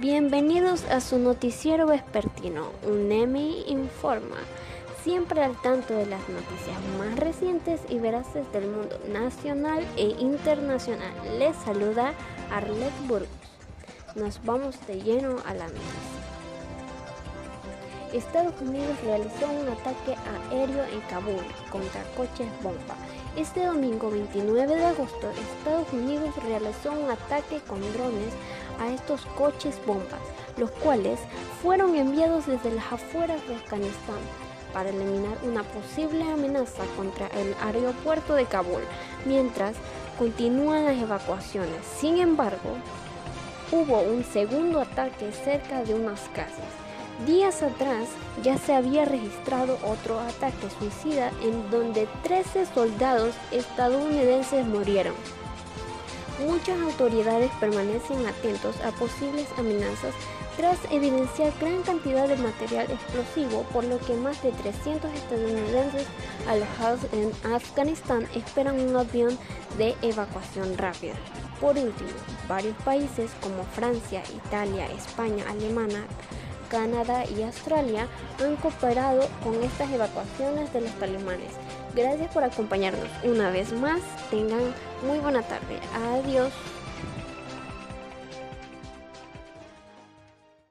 Bienvenidos a su noticiero vespertino, UNEMI Informa, siempre al tanto de las noticias más recientes y veraces del mundo nacional e internacional. Les saluda Arlet Burgos. Nos vamos de lleno a la noticia. Estados Unidos realizó un ataque aéreo en Kabul contra coches bomba. Este domingo 29 de agosto, Estados Unidos realizó un ataque con drones a estos coches bombas, los cuales fueron enviados desde las afueras de Afganistán para eliminar una posible amenaza contra el aeropuerto de Kabul, mientras continúan las evacuaciones. Sin embargo, hubo un segundo ataque cerca de unas casas. Días atrás ya se había registrado otro ataque suicida en donde 13 soldados estadounidenses murieron. Muchas autoridades permanecen atentos a posibles amenazas tras evidenciar gran cantidad de material explosivo, por lo que más de 300 estadounidenses alojados en Afganistán esperan un avión de evacuación rápida. Por último, varios países como Francia, Italia, España, Alemania, Canadá y Australia han cooperado con estas evacuaciones de los talemanes. Gracias por acompañarnos una vez más. Tengan muy buena tarde. Adiós.